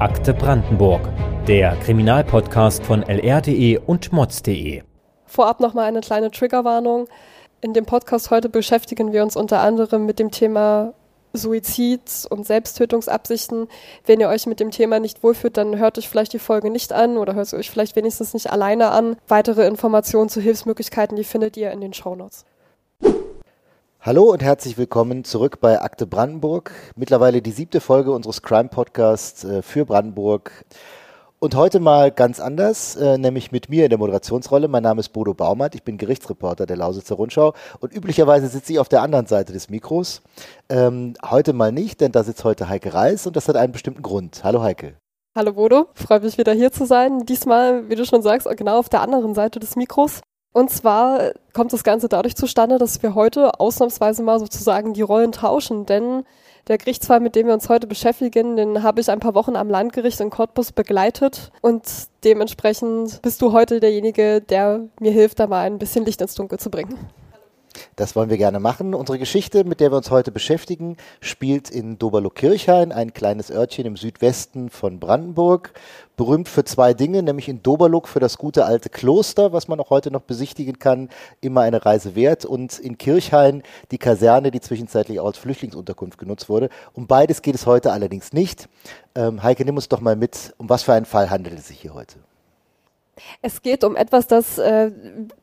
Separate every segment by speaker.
Speaker 1: Akte Brandenburg, der Kriminalpodcast von lr.de und mods.de.
Speaker 2: Vorab nochmal eine kleine Triggerwarnung. In dem Podcast heute beschäftigen wir uns unter anderem mit dem Thema Suizid und Selbsttötungsabsichten. Wenn ihr euch mit dem Thema nicht wohlfühlt, dann hört euch vielleicht die Folge nicht an oder hört sie euch vielleicht wenigstens nicht alleine an. Weitere Informationen zu Hilfsmöglichkeiten, die findet ihr in den Shownotes.
Speaker 3: Hallo und herzlich willkommen zurück bei Akte Brandenburg. Mittlerweile die siebte Folge unseres Crime Podcasts äh, für Brandenburg. Und heute mal ganz anders, äh, nämlich mit mir in der Moderationsrolle. Mein Name ist Bodo Baumert, ich bin Gerichtsreporter der Lausitzer Rundschau und üblicherweise sitze ich auf der anderen Seite des Mikros. Ähm, heute mal nicht, denn da sitzt heute Heike Reis und das hat einen bestimmten Grund. Hallo Heike.
Speaker 2: Hallo Bodo, freue mich wieder hier zu sein. Diesmal, wie du schon sagst, genau auf der anderen Seite des Mikros. Und zwar kommt das Ganze dadurch zustande, dass wir heute ausnahmsweise mal sozusagen die Rollen tauschen, denn der Gerichtsfall, mit dem wir uns heute beschäftigen, den habe ich ein paar Wochen am Landgericht in Cottbus begleitet und dementsprechend bist du heute derjenige, der mir hilft, da mal ein bisschen Licht ins Dunkel zu bringen.
Speaker 3: Das wollen wir gerne machen. Unsere Geschichte, mit der wir uns heute beschäftigen, spielt in Doberlo-Kirchhain, ein kleines Örtchen im Südwesten von Brandenburg. Berühmt für zwei Dinge, nämlich in Doberlook für das gute alte Kloster, was man auch heute noch besichtigen kann, immer eine Reise wert. Und in Kirchhain die Kaserne, die zwischenzeitlich auch als Flüchtlingsunterkunft genutzt wurde. Um beides geht es heute allerdings nicht. Ähm, Heike, nimm uns doch mal mit, um was für einen Fall handelt es sich hier heute?
Speaker 2: Es geht um etwas, das äh,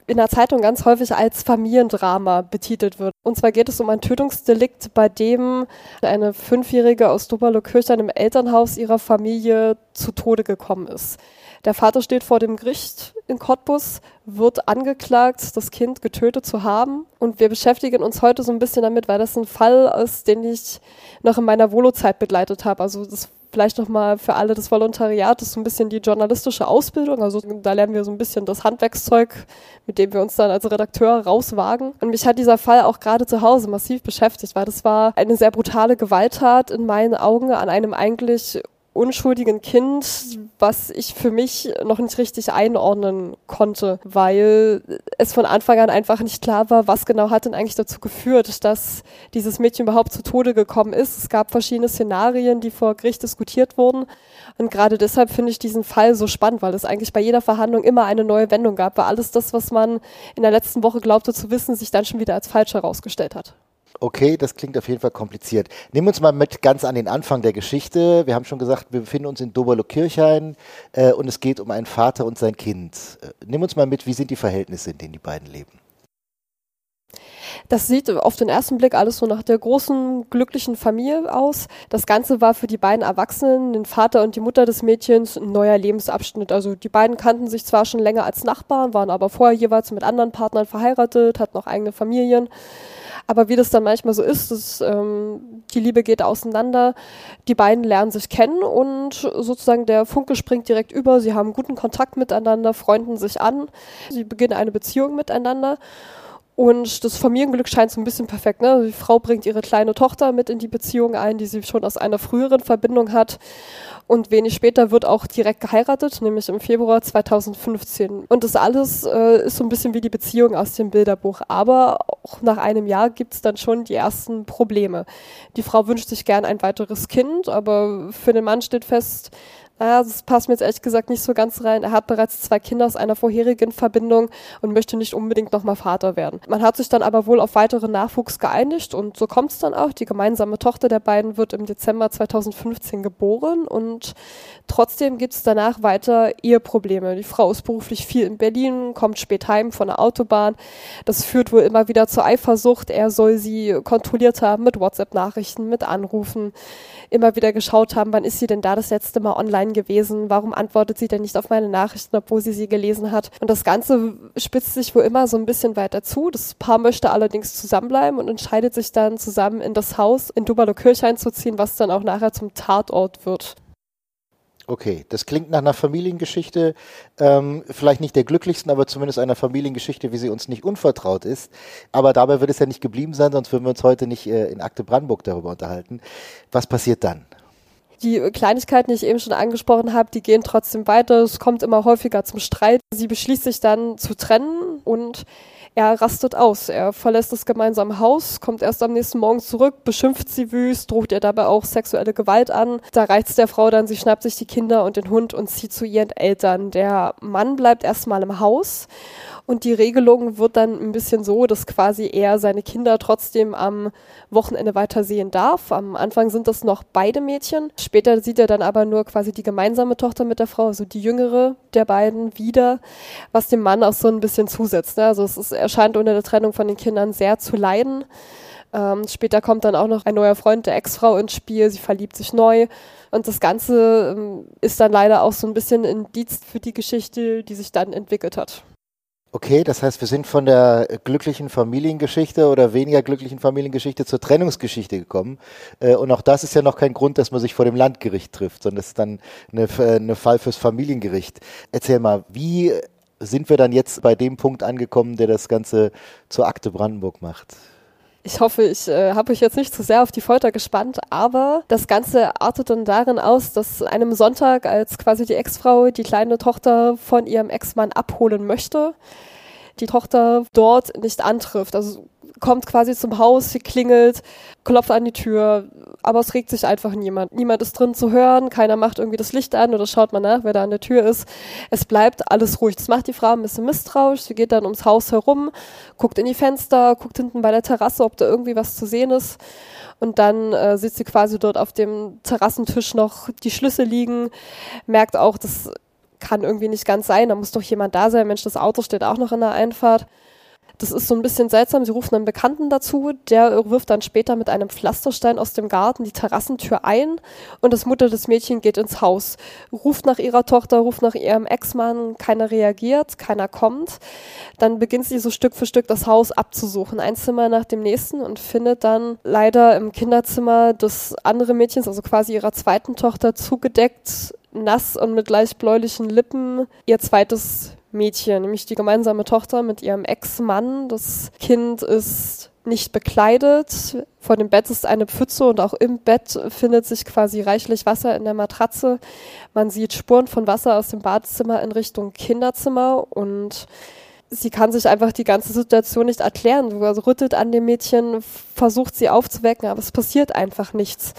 Speaker 2: in der Zeitung ganz häufig als Familiendrama betitelt wird. Und zwar geht es um ein Tötungsdelikt, bei dem eine Fünfjährige aus Doberlo-Kirchheim im Elternhaus ihrer Familie zu Tode gekommen ist. Der Vater steht vor dem Gericht in Cottbus, wird angeklagt, das Kind getötet zu haben. Und wir beschäftigen uns heute so ein bisschen damit, weil das ein Fall ist, den ich noch in meiner Volozeit begleitet habe. Also das vielleicht nochmal für alle das Volontariat ist so ein bisschen die journalistische Ausbildung. Also da lernen wir so ein bisschen das Handwerkszeug, mit dem wir uns dann als Redakteur rauswagen. Und mich hat dieser Fall auch gerade zu Hause massiv beschäftigt, weil das war eine sehr brutale Gewalttat in meinen Augen an einem eigentlich unschuldigen Kind, was ich für mich noch nicht richtig einordnen konnte, weil es von Anfang an einfach nicht klar war, was genau hat denn eigentlich dazu geführt, dass dieses Mädchen überhaupt zu Tode gekommen ist. Es gab verschiedene Szenarien, die vor Gericht diskutiert wurden. Und gerade deshalb finde ich diesen Fall so spannend, weil es eigentlich bei jeder Verhandlung immer eine neue Wendung gab, weil alles das, was man in der letzten Woche glaubte zu wissen, sich dann schon wieder als falsch herausgestellt hat.
Speaker 3: Okay, das klingt auf jeden Fall kompliziert. Nehmen wir uns mal mit ganz an den Anfang der Geschichte. Wir haben schon gesagt, wir befinden uns in Doberlo-Kirchhain äh, und es geht um einen Vater und sein Kind. Äh, nimm uns mal mit, wie sind die Verhältnisse, in denen die beiden leben?
Speaker 2: Das sieht auf den ersten Blick alles so nach der großen, glücklichen Familie aus. Das Ganze war für die beiden Erwachsenen, den Vater und die Mutter des Mädchens, ein neuer Lebensabschnitt. Also die beiden kannten sich zwar schon länger als Nachbarn, waren aber vorher jeweils mit anderen Partnern verheiratet, hatten auch eigene Familien. Aber wie das dann manchmal so ist, das, ähm, die Liebe geht auseinander, die beiden lernen sich kennen und sozusagen der Funke springt direkt über. Sie haben guten Kontakt miteinander, freunden sich an, sie beginnen eine Beziehung miteinander. Und das Familienglück scheint so ein bisschen perfekt. Ne? Die Frau bringt ihre kleine Tochter mit in die Beziehung ein, die sie schon aus einer früheren Verbindung hat. Und wenig später wird auch direkt geheiratet, nämlich im Februar 2015. Und das alles äh, ist so ein bisschen wie die Beziehung aus dem Bilderbuch. Aber auch nach einem Jahr gibt es dann schon die ersten Probleme. Die Frau wünscht sich gern ein weiteres Kind, aber für den Mann steht fest, naja, das passt mir jetzt ehrlich gesagt nicht so ganz rein. Er hat bereits zwei Kinder aus einer vorherigen Verbindung und möchte nicht unbedingt nochmal Vater werden. Man hat sich dann aber wohl auf weiteren Nachwuchs geeinigt und so kommt es dann auch. Die gemeinsame Tochter der beiden wird im Dezember 2015 geboren und trotzdem gibt es danach weiter Eheprobleme. Die Frau ist beruflich viel in Berlin, kommt spät heim von der Autobahn. Das führt wohl immer wieder zur Eifersucht. Er soll sie kontrolliert haben mit WhatsApp-Nachrichten, mit Anrufen, immer wieder geschaut haben, wann ist sie denn da das letzte Mal online gewesen? Warum antwortet sie denn nicht auf meine Nachrichten, obwohl sie sie gelesen hat? Und das Ganze spitzt sich wohl immer so ein bisschen weiter zu. Das Paar möchte allerdings zusammenbleiben und entscheidet sich dann zusammen in das Haus in Dubalo-Kirchhain zu ziehen, was dann auch nachher zum Tatort wird.
Speaker 3: Okay, das klingt nach einer Familiengeschichte, ähm, vielleicht nicht der glücklichsten, aber zumindest einer Familiengeschichte, wie sie uns nicht unvertraut ist. Aber dabei wird es ja nicht geblieben sein, sonst würden wir uns heute nicht äh, in Akte Brandenburg darüber unterhalten. Was passiert dann?
Speaker 2: Die Kleinigkeiten, die ich eben schon angesprochen habe, die gehen trotzdem weiter. Es kommt immer häufiger zum Streit. Sie beschließt sich dann zu trennen und er rastet aus. Er verlässt das gemeinsame Haus, kommt erst am nächsten Morgen zurück, beschimpft sie wüst, droht ihr dabei auch sexuelle Gewalt an. Da reizt der Frau dann, sie schnappt sich die Kinder und den Hund und zieht zu ihren Eltern. Der Mann bleibt erstmal im Haus und die Regelung wird dann ein bisschen so, dass quasi er seine Kinder trotzdem am Wochenende weiter sehen darf. Am Anfang sind das noch beide Mädchen. Später sieht er dann aber nur quasi die gemeinsame Tochter mit der Frau, also die jüngere der beiden wieder, was dem Mann auch so ein bisschen zusetzt. Ne? Also es ist, er scheint unter der Trennung von den Kindern sehr zu leiden. Ähm, später kommt dann auch noch ein neuer Freund der Ex-Frau ins Spiel. Sie verliebt sich neu. Und das Ganze ähm, ist dann leider auch so ein bisschen Indiz für die Geschichte, die sich dann entwickelt hat.
Speaker 3: Okay, das heißt, wir sind von der glücklichen Familiengeschichte oder weniger glücklichen Familiengeschichte zur Trennungsgeschichte gekommen. Äh, und auch das ist ja noch kein Grund, dass man sich vor dem Landgericht trifft, sondern es ist dann eine, eine Fall fürs Familiengericht. Erzähl mal, wie sind wir dann jetzt bei dem Punkt angekommen, der das Ganze zur Akte Brandenburg macht?
Speaker 2: Ich hoffe, ich äh, habe euch jetzt nicht zu sehr auf die Folter gespannt, aber das Ganze artet dann darin aus, dass einem Sonntag, als quasi die Ex-Frau die kleine Tochter von ihrem Ex-Mann abholen möchte, die Tochter dort nicht antrifft. Also kommt quasi zum Haus, sie klingelt, klopft an die Tür, aber es regt sich einfach niemand. Niemand ist drin zu hören, keiner macht irgendwie das Licht an oder schaut mal nach, wer da an der Tür ist. Es bleibt alles ruhig. Das macht die Frau ein bisschen misstrauisch. Sie geht dann ums Haus herum, guckt in die Fenster, guckt hinten bei der Terrasse, ob da irgendwie was zu sehen ist. Und dann äh, sieht sie quasi dort auf dem Terrassentisch noch die Schlüssel liegen, merkt auch, das kann irgendwie nicht ganz sein, da muss doch jemand da sein. Mensch, das Auto steht auch noch in der Einfahrt. Das ist so ein bisschen seltsam. Sie rufen einen Bekannten dazu, der wirft dann später mit einem Pflasterstein aus dem Garten die Terrassentür ein und das Mutter des Mädchen geht ins Haus, ruft nach ihrer Tochter, ruft nach ihrem Ex-Mann, keiner reagiert, keiner kommt. Dann beginnt sie so Stück für Stück das Haus abzusuchen, ein Zimmer nach dem nächsten und findet dann leider im Kinderzimmer des anderen Mädchens, also quasi ihrer zweiten Tochter, zugedeckt nass und mit leicht bläulichen Lippen ihr zweites Mädchen, nämlich die gemeinsame Tochter mit ihrem Ex-Mann. Das Kind ist nicht bekleidet. Vor dem Bett ist eine Pfütze und auch im Bett findet sich quasi reichlich Wasser in der Matratze. Man sieht Spuren von Wasser aus dem Badezimmer in Richtung Kinderzimmer und sie kann sich einfach die ganze Situation nicht erklären. Sie rüttelt an dem Mädchen, versucht sie aufzuwecken, aber es passiert einfach nichts.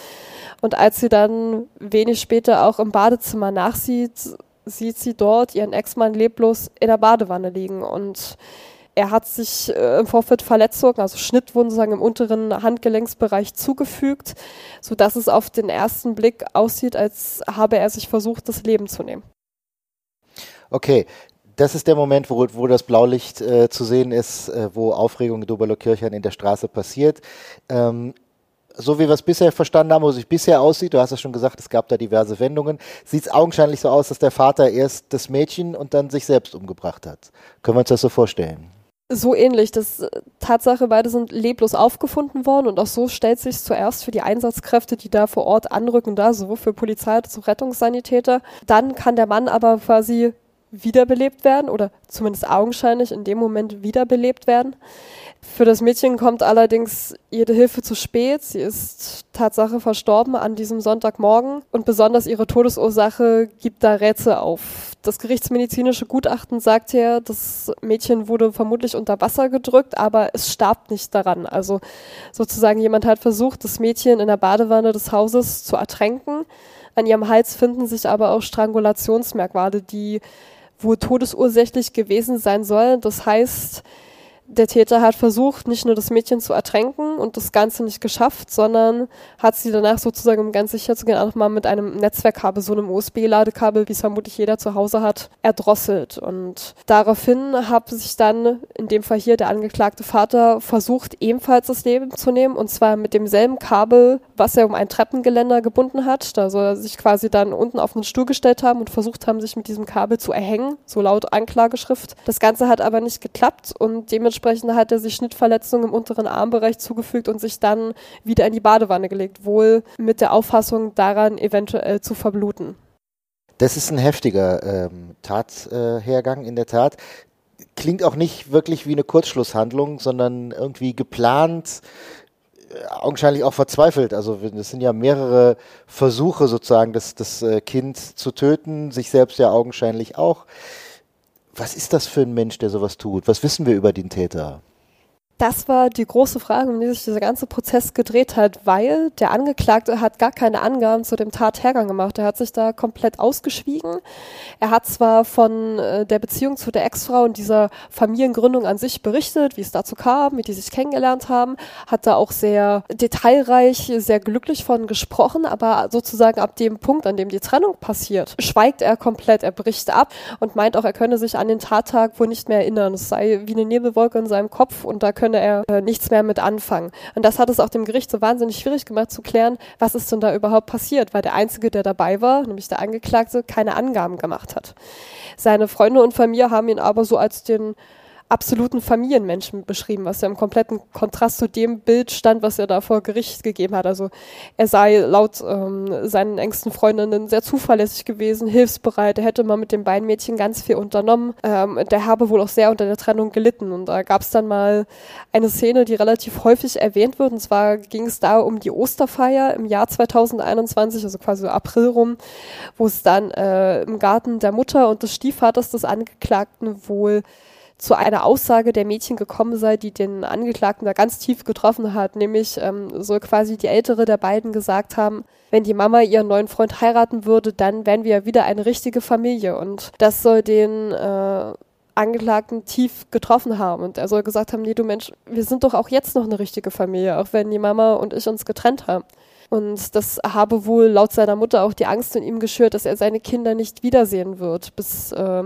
Speaker 2: Und als sie dann wenig später auch im Badezimmer nachsieht, sieht sie dort ihren Ex-Mann leblos in der Badewanne liegen und er hat sich äh, im Vorfeld Verletzungen, also Schnittwunden sagen, im unteren Handgelenksbereich zugefügt, so dass es auf den ersten Blick aussieht, als habe er sich versucht, das Leben zu nehmen.
Speaker 3: Okay, das ist der Moment, wo, wo das Blaulicht äh, zu sehen ist, äh, wo Aufregung in Doberlo-Kirchheim in der Straße passiert. Ähm, so wie wir es bisher verstanden haben, wo es sich bisher aussieht, du hast ja schon gesagt, es gab da diverse Wendungen, sieht es augenscheinlich so aus, dass der Vater erst das Mädchen und dann sich selbst umgebracht hat. Können wir uns das so vorstellen?
Speaker 2: So ähnlich. Das äh, Tatsache, beide sind leblos aufgefunden worden und auch so stellt sich zuerst für die Einsatzkräfte, die da vor Ort anrücken, da sowohl für Polizei als auch Rettungssanitäter. Dann kann der Mann aber quasi wiederbelebt werden oder zumindest augenscheinlich in dem Moment wiederbelebt werden. Für das Mädchen kommt allerdings jede Hilfe zu spät. Sie ist Tatsache verstorben an diesem Sonntagmorgen und besonders ihre Todesursache gibt da Rätsel auf. Das gerichtsmedizinische Gutachten sagt ja, das Mädchen wurde vermutlich unter Wasser gedrückt, aber es starb nicht daran. Also sozusagen jemand hat versucht, das Mädchen in der Badewanne des Hauses zu ertränken. An ihrem Hals finden sich aber auch Strangulationsmerkmale, die wohl todesursächlich gewesen sein sollen. Das heißt, der Täter hat versucht, nicht nur das Mädchen zu ertränken und das Ganze nicht geschafft, sondern hat sie danach sozusagen, um ganz sicher zu gehen, auch mal mit einem Netzwerkkabel, so einem USB-Ladekabel, wie es vermutlich jeder zu Hause hat, erdrosselt. Und daraufhin hat sich dann in dem Fall hier der angeklagte Vater versucht, ebenfalls das Leben zu nehmen und zwar mit demselben Kabel, was er um ein Treppengeländer gebunden hat. Da soll er sich quasi dann unten auf einen Stuhl gestellt haben und versucht haben, sich mit diesem Kabel zu erhängen, so laut Anklageschrift. Das Ganze hat aber nicht geklappt und dementsprechend hat er sich Schnittverletzungen im unteren Armbereich zugefügt und sich dann wieder in die Badewanne gelegt, wohl mit der Auffassung daran eventuell zu verbluten.
Speaker 3: Das ist ein heftiger ähm, Tathergang äh, in der Tat. Klingt auch nicht wirklich wie eine Kurzschlusshandlung, sondern irgendwie geplant, augenscheinlich auch verzweifelt. Also es sind ja mehrere Versuche sozusagen, das, das äh, Kind zu töten, sich selbst ja augenscheinlich auch. Was ist das für ein Mensch, der sowas tut? Was wissen wir über den Täter?
Speaker 2: Das war die große Frage, um die sich dieser ganze Prozess gedreht hat, weil der Angeklagte hat gar keine Angaben zu dem Tathergang gemacht. Er hat sich da komplett ausgeschwiegen. Er hat zwar von äh, der Beziehung zu der Ex-Frau und dieser Familiengründung an sich berichtet, wie es dazu kam, wie die sich kennengelernt haben, hat da auch sehr detailreich, sehr glücklich von gesprochen, aber sozusagen ab dem Punkt, an dem die Trennung passiert, schweigt er komplett, er bricht ab und meint auch, er könne sich an den Tattag wohl nicht mehr erinnern. Es sei wie eine Nebelwolke in seinem Kopf und da könne könne er äh, nichts mehr mit anfangen. Und das hat es auch dem Gericht so wahnsinnig schwierig gemacht zu klären, was ist denn da überhaupt passiert, weil der Einzige, der dabei war, nämlich der Angeklagte, keine Angaben gemacht hat. Seine Freunde und Familie haben ihn aber so als den absoluten Familienmenschen beschrieben, was ja im kompletten Kontrast zu dem Bild stand, was er da vor Gericht gegeben hat. Also er sei laut ähm, seinen engsten Freundinnen sehr zuverlässig gewesen, hilfsbereit, er hätte mal mit den beiden Mädchen ganz viel unternommen. Ähm, der habe wohl auch sehr unter der Trennung gelitten. Und da gab es dann mal eine Szene, die relativ häufig erwähnt wird. Und zwar ging es da um die Osterfeier im Jahr 2021, also quasi April rum, wo es dann äh, im Garten der Mutter und des Stiefvaters des Angeklagten wohl zu einer Aussage der Mädchen gekommen sei, die den Angeklagten da ganz tief getroffen hat. Nämlich ähm, soll quasi die ältere der beiden gesagt haben, wenn die Mama ihren neuen Freund heiraten würde, dann wären wir ja wieder eine richtige Familie. Und das soll den äh, Angeklagten tief getroffen haben. Und er soll gesagt haben, nee, du Mensch, wir sind doch auch jetzt noch eine richtige Familie, auch wenn die Mama und ich uns getrennt haben. Und das habe wohl laut seiner Mutter auch die Angst in ihm geschürt, dass er seine Kinder nicht wiedersehen wird, bis äh,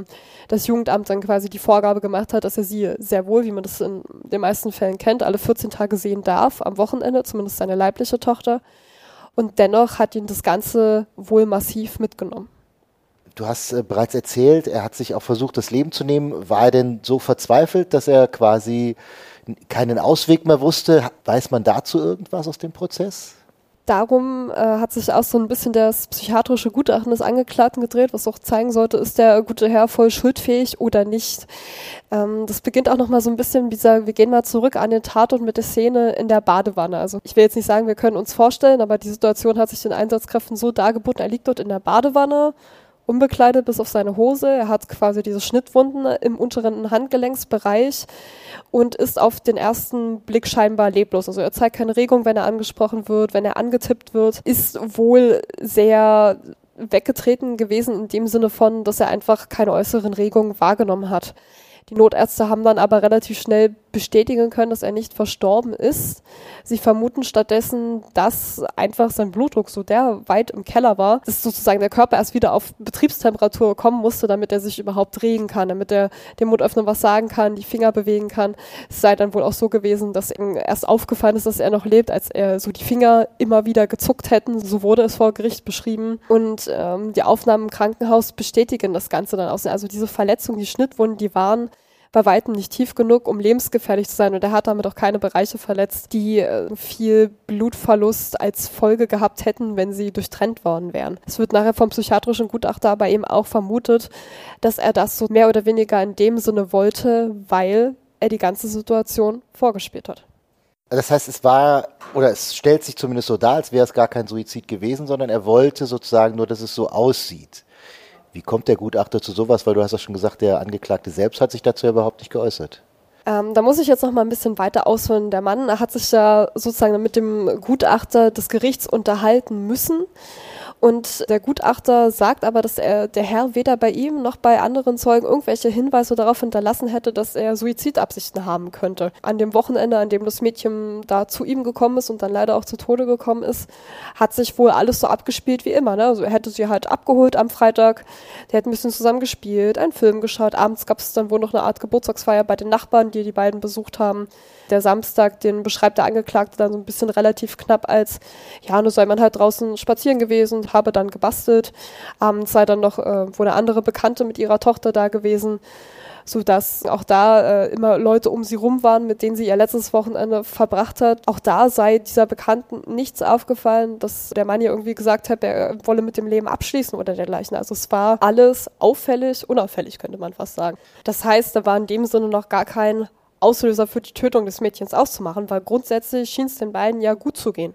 Speaker 2: das Jugendamt dann quasi die Vorgabe gemacht hat, dass er sie sehr wohl, wie man das in den meisten Fällen kennt, alle 14 Tage sehen darf, am Wochenende, zumindest seine leibliche Tochter. Und dennoch hat ihn das Ganze wohl massiv mitgenommen.
Speaker 3: Du hast äh, bereits erzählt, er hat sich auch versucht, das Leben zu nehmen. War er denn so verzweifelt, dass er quasi keinen Ausweg mehr wusste? Weiß man dazu irgendwas aus dem Prozess?
Speaker 2: Darum äh, hat sich auch so ein bisschen das psychiatrische Gutachten des Angeklagten gedreht, was auch zeigen sollte, ist der gute Herr voll schuldfähig oder nicht. Ähm, das beginnt auch nochmal so ein bisschen, wie gesagt, wir gehen mal zurück an den Tatort mit der Szene in der Badewanne. Also ich will jetzt nicht sagen, wir können uns vorstellen, aber die Situation hat sich den Einsatzkräften so dargeboten, er liegt dort in der Badewanne, unbekleidet bis auf seine Hose. Er hat quasi diese Schnittwunden im unteren Handgelenksbereich und ist auf den ersten Blick scheinbar leblos. Also er zeigt keine Regung, wenn er angesprochen wird, wenn er angetippt wird, ist wohl sehr weggetreten gewesen in dem Sinne von, dass er einfach keine äußeren Regungen wahrgenommen hat. Die Notärzte haben dann aber relativ schnell bestätigen können, dass er nicht verstorben ist. Sie vermuten stattdessen, dass einfach sein Blutdruck so der weit im Keller war, dass sozusagen der Körper erst wieder auf Betriebstemperatur kommen musste, damit er sich überhaupt drehen kann, damit er dem Mundöffner was sagen kann, die Finger bewegen kann. Es sei dann wohl auch so gewesen, dass ihm erst aufgefallen ist, dass er noch lebt, als er so die Finger immer wieder gezuckt hätten. So wurde es vor Gericht beschrieben. Und ähm, die Aufnahmen im Krankenhaus bestätigen das Ganze dann auch. Also diese Verletzungen, die Schnittwunden, die waren bei weitem nicht tief genug, um lebensgefährlich zu sein. Und er hat damit auch keine Bereiche verletzt, die äh, viel Blutverlust als Folge gehabt hätten, wenn sie durchtrennt worden wären. Es wird nachher vom psychiatrischen Gutachter aber eben auch vermutet, dass er das so mehr oder weniger in dem Sinne wollte, weil er die ganze Situation vorgespielt hat.
Speaker 3: Das heißt, es war, oder es stellt sich zumindest so dar, als wäre es gar kein Suizid gewesen, sondern er wollte sozusagen nur, dass es so aussieht. Wie kommt der Gutachter zu sowas? Weil du hast ja schon gesagt, der Angeklagte selbst hat sich dazu überhaupt nicht geäußert.
Speaker 2: Ähm, da muss ich jetzt noch mal ein bisschen weiter ausholen. Der Mann hat sich ja sozusagen mit dem Gutachter des Gerichts unterhalten müssen. Und der Gutachter sagt aber, dass er, der Herr weder bei ihm noch bei anderen Zeugen irgendwelche Hinweise darauf hinterlassen hätte, dass er Suizidabsichten haben könnte. An dem Wochenende, an dem das Mädchen da zu ihm gekommen ist und dann leider auch zu Tode gekommen ist, hat sich wohl alles so abgespielt wie immer. Ne? Also er hätte sie halt abgeholt am Freitag, der hat ein bisschen zusammen gespielt, einen Film geschaut, abends gab es dann wohl noch eine Art Geburtstagsfeier bei den Nachbarn, die die beiden besucht haben. Der Samstag, den beschreibt der Angeklagte dann so ein bisschen relativ knapp als, ja, nur sei man halt draußen spazieren gewesen, habe dann gebastelt. Abends sei dann noch äh, wohl eine andere Bekannte mit ihrer Tochter da gewesen so dass auch da äh, immer Leute um sie rum waren, mit denen sie ihr letztes Wochenende verbracht hat. Auch da sei dieser Bekannten nichts aufgefallen, dass der Mann ihr irgendwie gesagt hat, er wolle mit dem Leben abschließen oder dergleichen. Also es war alles auffällig, unauffällig könnte man fast sagen. Das heißt, da war in dem Sinne noch gar kein Auslöser für die Tötung des Mädchens auszumachen, weil grundsätzlich schien es den beiden ja gut zu gehen.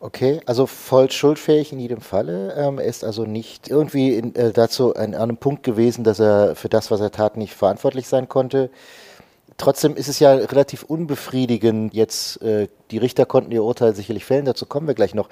Speaker 3: Okay, also voll schuldfähig in jedem Falle. Ähm, er ist also nicht irgendwie in, äh, dazu an, an einem Punkt gewesen, dass er für das, was er tat, nicht verantwortlich sein konnte. Trotzdem ist es ja relativ unbefriedigend. Jetzt, äh, die Richter konnten ihr Urteil sicherlich fällen, dazu kommen wir gleich noch.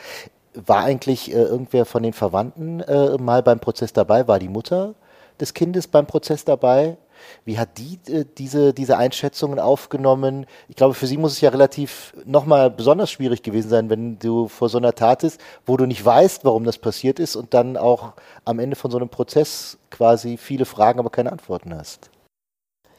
Speaker 3: War eigentlich äh, irgendwer von den Verwandten äh, mal beim Prozess dabei? War die Mutter des Kindes beim Prozess dabei? Wie hat die äh, diese, diese Einschätzungen aufgenommen? Ich glaube, für sie muss es ja relativ nochmal besonders schwierig gewesen sein, wenn du vor so einer Tat ist, wo du nicht weißt, warum das passiert ist und dann auch am Ende von so einem Prozess quasi viele Fragen, aber keine Antworten hast.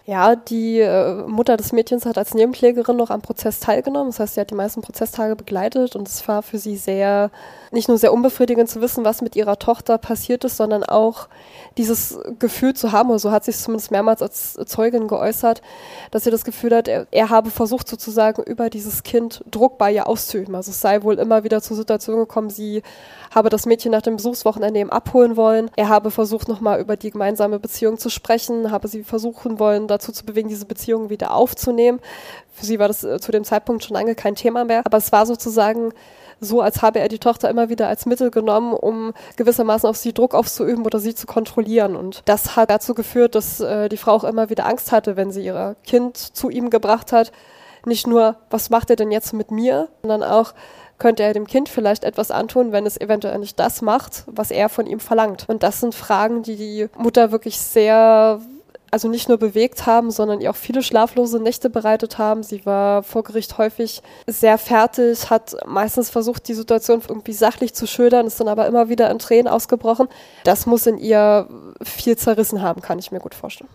Speaker 2: Ja, die äh, Mutter des Mädchens hat als Nebenklägerin noch am Prozess teilgenommen. Das heißt, sie hat die meisten Prozesstage begleitet und es war für sie sehr, nicht nur sehr unbefriedigend zu wissen, was mit ihrer Tochter passiert ist, sondern auch dieses Gefühl zu haben, oder so hat sie es zumindest mehrmals als Zeugin geäußert, dass sie das Gefühl hat, er, er habe versucht sozusagen über dieses Kind Druck bei ihr auszuüben. Also es sei wohl immer wieder zur Situation gekommen, sie habe das Mädchen nach dem Besuchswochenende eben abholen wollen. Er habe versucht, nochmal über die gemeinsame Beziehung zu sprechen, habe sie versuchen wollen, dazu zu bewegen, diese Beziehung wieder aufzunehmen. Für sie war das äh, zu dem Zeitpunkt schon lange kein Thema mehr. Aber es war sozusagen so, als habe er die Tochter immer wieder als Mittel genommen, um gewissermaßen auf sie Druck auszuüben oder sie zu kontrollieren. Und das hat dazu geführt, dass äh, die Frau auch immer wieder Angst hatte, wenn sie ihr Kind zu ihm gebracht hat. Nicht nur, was macht er denn jetzt mit mir, sondern auch, könnte er dem Kind vielleicht etwas antun, wenn es eventuell nicht das macht, was er von ihm verlangt. Und das sind Fragen, die die Mutter wirklich sehr also nicht nur bewegt haben, sondern ihr auch viele schlaflose Nächte bereitet haben. Sie war vor Gericht häufig sehr fertig, hat meistens versucht, die Situation irgendwie sachlich zu schildern, ist dann aber immer wieder in Tränen ausgebrochen. Das muss in ihr viel zerrissen haben, kann ich mir gut vorstellen.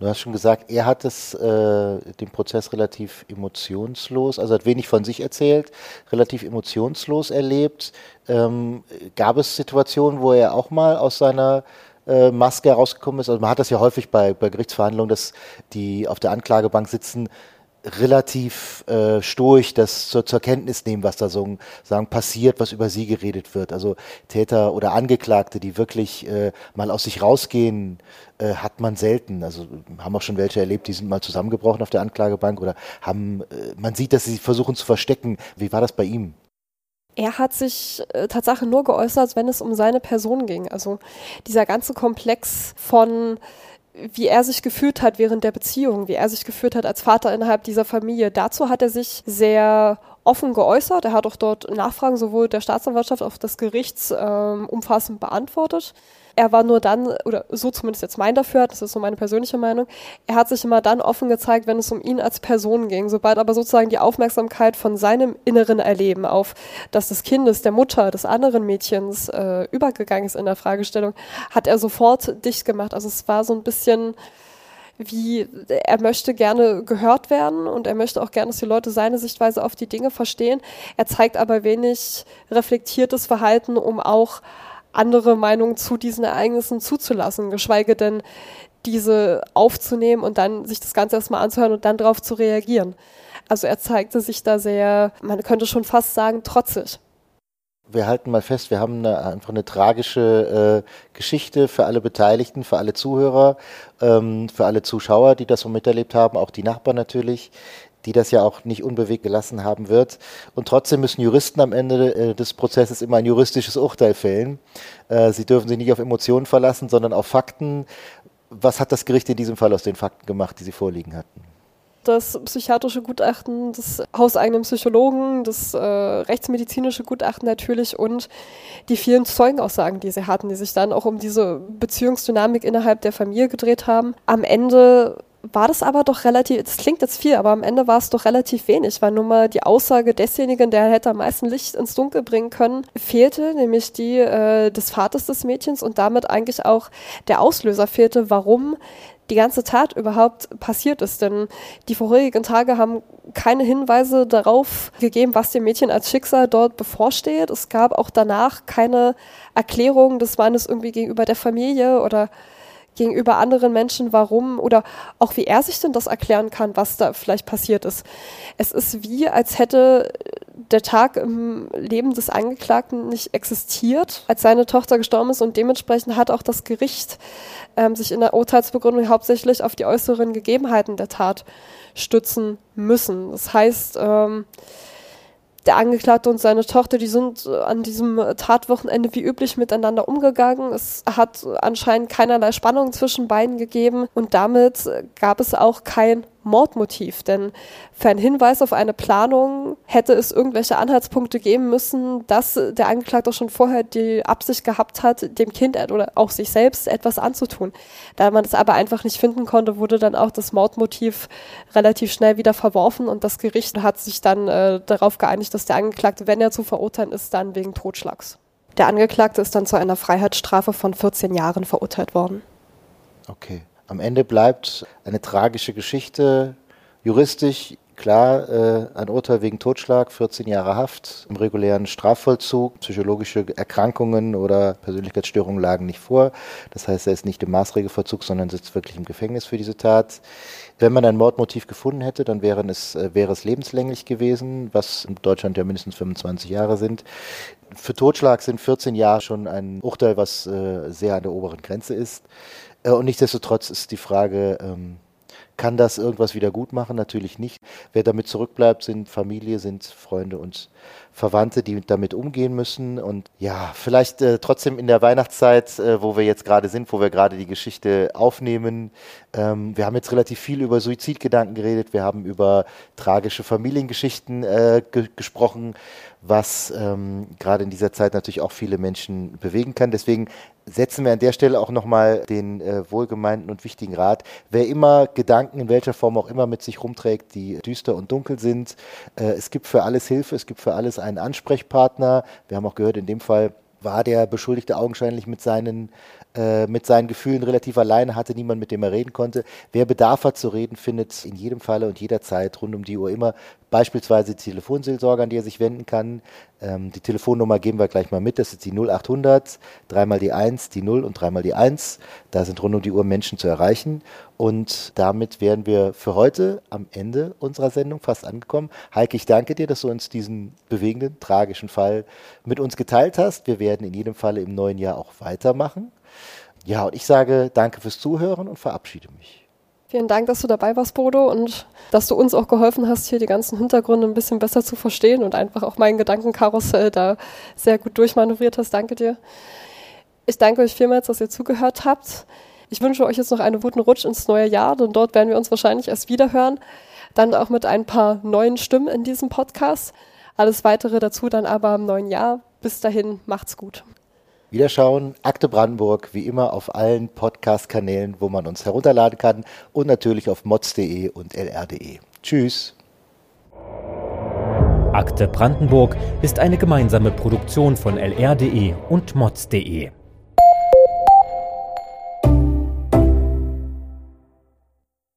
Speaker 3: Du hast schon gesagt, er hat es, äh, den Prozess relativ emotionslos, also hat wenig von sich erzählt, relativ emotionslos erlebt. Ähm, gab es Situationen, wo er auch mal aus seiner äh, Maske herausgekommen ist. Also man hat das ja häufig bei, bei Gerichtsverhandlungen, dass die auf der Anklagebank sitzen, relativ äh, stoisch das zur, zur Kenntnis nehmen, was da so sagen passiert, was über sie geredet wird. Also Täter oder Angeklagte, die wirklich äh, mal aus sich rausgehen, äh, hat man selten. Also haben auch schon welche erlebt, die sind mal zusammengebrochen auf der Anklagebank oder haben, äh, man sieht, dass sie versuchen zu verstecken. Wie war das bei ihm?
Speaker 2: Er hat sich äh, Tatsache nur geäußert, wenn es um seine Person ging. Also dieser ganze Komplex von wie er sich gefühlt hat während der Beziehung, wie er sich gefühlt hat als Vater innerhalb dieser Familie. Dazu hat er sich sehr offen geäußert. Er hat auch dort Nachfragen sowohl der Staatsanwaltschaft als auch des Gerichts ähm, umfassend beantwortet. Er war nur dann, oder so zumindest jetzt mein dafür, das ist so meine persönliche Meinung, er hat sich immer dann offen gezeigt, wenn es um ihn als Person ging. Sobald aber sozusagen die Aufmerksamkeit von seinem inneren Erleben auf das des Kindes, der Mutter, des anderen Mädchens äh, übergegangen ist in der Fragestellung, hat er sofort dicht gemacht. Also es war so ein bisschen wie er möchte gerne gehört werden und er möchte auch gerne, dass die Leute seine Sichtweise auf die Dinge verstehen. Er zeigt aber wenig reflektiertes Verhalten, um auch andere Meinungen zu diesen Ereignissen zuzulassen, geschweige denn diese aufzunehmen und dann sich das Ganze erstmal anzuhören und dann darauf zu reagieren. Also er zeigte sich da sehr, man könnte schon fast sagen, trotzig.
Speaker 3: Wir halten mal fest, wir haben eine, einfach eine tragische äh, Geschichte für alle Beteiligten, für alle Zuhörer, ähm, für alle Zuschauer, die das so miterlebt haben, auch die Nachbarn natürlich die das ja auch nicht unbewegt gelassen haben wird. Und trotzdem müssen Juristen am Ende äh, des Prozesses immer ein juristisches Urteil fällen. Äh, sie dürfen sich nicht auf Emotionen verlassen, sondern auf Fakten. Was hat das Gericht in diesem Fall aus den Fakten gemacht, die Sie vorliegen hatten?
Speaker 2: das psychiatrische Gutachten des hauseigenen Psychologen, das äh, rechtsmedizinische Gutachten natürlich und die vielen Zeugenaussagen, die sie hatten, die sich dann auch um diese Beziehungsdynamik innerhalb der Familie gedreht haben. Am Ende war das aber doch relativ, das klingt jetzt viel, aber am Ende war es doch relativ wenig, weil nun mal die Aussage desjenigen, der hätte am meisten Licht ins Dunkel bringen können, fehlte, nämlich die äh, des Vaters des Mädchens und damit eigentlich auch der Auslöser fehlte, warum die ganze Tat überhaupt passiert ist. Denn die vorherigen Tage haben keine Hinweise darauf gegeben, was dem Mädchen als Schicksal dort bevorsteht. Es gab auch danach keine Erklärung des Mannes irgendwie gegenüber der Familie oder gegenüber anderen Menschen, warum oder auch wie er sich denn das erklären kann, was da vielleicht passiert ist. Es ist wie, als hätte der Tag im Leben des Angeklagten nicht existiert, als seine Tochter gestorben ist und dementsprechend hat auch das Gericht ähm, sich in der Urteilsbegründung hauptsächlich auf die äußeren Gegebenheiten der Tat stützen müssen. Das heißt, ähm, der Angeklagte und seine Tochter, die sind äh, an diesem Tatwochenende wie üblich miteinander umgegangen. Es hat anscheinend keinerlei Spannung zwischen beiden gegeben und damit gab es auch kein Mordmotiv. Denn für einen Hinweis auf eine Planung hätte es irgendwelche Anhaltspunkte geben müssen, dass der Angeklagte schon vorher die Absicht gehabt hat, dem Kind oder auch sich selbst etwas anzutun. Da man es aber einfach nicht finden konnte, wurde dann auch das Mordmotiv relativ schnell wieder verworfen und das Gericht hat sich dann äh, darauf geeinigt, dass der Angeklagte, wenn er zu verurteilen ist, dann wegen Totschlags. Der Angeklagte ist dann zu einer Freiheitsstrafe von 14 Jahren verurteilt worden.
Speaker 3: Okay. Am Ende bleibt eine tragische Geschichte. Juristisch, klar, äh, ein Urteil wegen Totschlag, 14 Jahre Haft im regulären Strafvollzug. Psychologische Erkrankungen oder Persönlichkeitsstörungen lagen nicht vor. Das heißt, er ist nicht im Maßregelvollzug, sondern sitzt wirklich im Gefängnis für diese Tat. Wenn man ein Mordmotiv gefunden hätte, dann wäre es, äh, wäre es lebenslänglich gewesen, was in Deutschland ja mindestens 25 Jahre sind. Für Totschlag sind 14 Jahre schon ein Urteil, was äh, sehr an der oberen Grenze ist. Äh, und nichtsdestotrotz ist die Frage, ähm, kann das irgendwas wieder gut machen? Natürlich nicht. Wer damit zurückbleibt, sind Familie, sind Freunde und Verwandte, die damit umgehen müssen. Und ja, vielleicht äh, trotzdem in der Weihnachtszeit, äh, wo wir jetzt gerade sind, wo wir gerade die Geschichte aufnehmen. Ähm, wir haben jetzt relativ viel über Suizidgedanken geredet. Wir haben über tragische Familiengeschichten äh, ge gesprochen, was ähm, gerade in dieser Zeit natürlich auch viele Menschen bewegen kann. Deswegen setzen wir an der Stelle auch nochmal den äh, wohlgemeinten und wichtigen Rat. Wer immer Gedanken in welcher Form auch immer mit sich rumträgt, die düster und dunkel sind, äh, es gibt für alles Hilfe, es gibt für alles einen Ansprechpartner. Wir haben auch gehört, in dem Fall war der Beschuldigte augenscheinlich mit seinen, äh, mit seinen Gefühlen relativ alleine, hatte niemand, mit dem er reden konnte. Wer Bedarf hat zu reden, findet in jedem Falle und jederzeit rund um die Uhr immer beispielsweise die Telefonseelsorge, an die er sich wenden kann. Ähm, die Telefonnummer geben wir gleich mal mit. Das ist die 0800, dreimal die 1, die 0 und dreimal die 1. Da sind rund um die Uhr Menschen zu erreichen. Und damit wären wir für heute am Ende unserer Sendung fast angekommen. Heike, ich danke dir, dass du uns diesen bewegenden, tragischen Fall mit uns geteilt hast. Wir werden in jedem Falle im neuen Jahr auch weitermachen. Ja, und ich sage danke fürs Zuhören und verabschiede mich.
Speaker 2: Vielen Dank, dass du dabei warst, Bodo, und dass du uns auch geholfen hast, hier die ganzen Hintergründe ein bisschen besser zu verstehen und einfach auch meinen Gedankenkarussell da sehr gut durchmanövriert hast. Danke dir. Ich danke euch vielmals, dass ihr zugehört habt. Ich wünsche euch jetzt noch einen guten Rutsch ins neue Jahr, denn dort werden wir uns wahrscheinlich erst wieder hören. Dann auch mit ein paar neuen Stimmen in diesem Podcast. Alles weitere dazu dann aber im neuen Jahr. Bis dahin, macht's gut.
Speaker 3: Wiederschauen, Akte Brandenburg, wie immer auf allen Podcast-Kanälen, wo man uns herunterladen kann und natürlich auf mods.de und lr.de. Tschüss.
Speaker 1: Akte Brandenburg ist eine gemeinsame Produktion von lr.de und mods.de.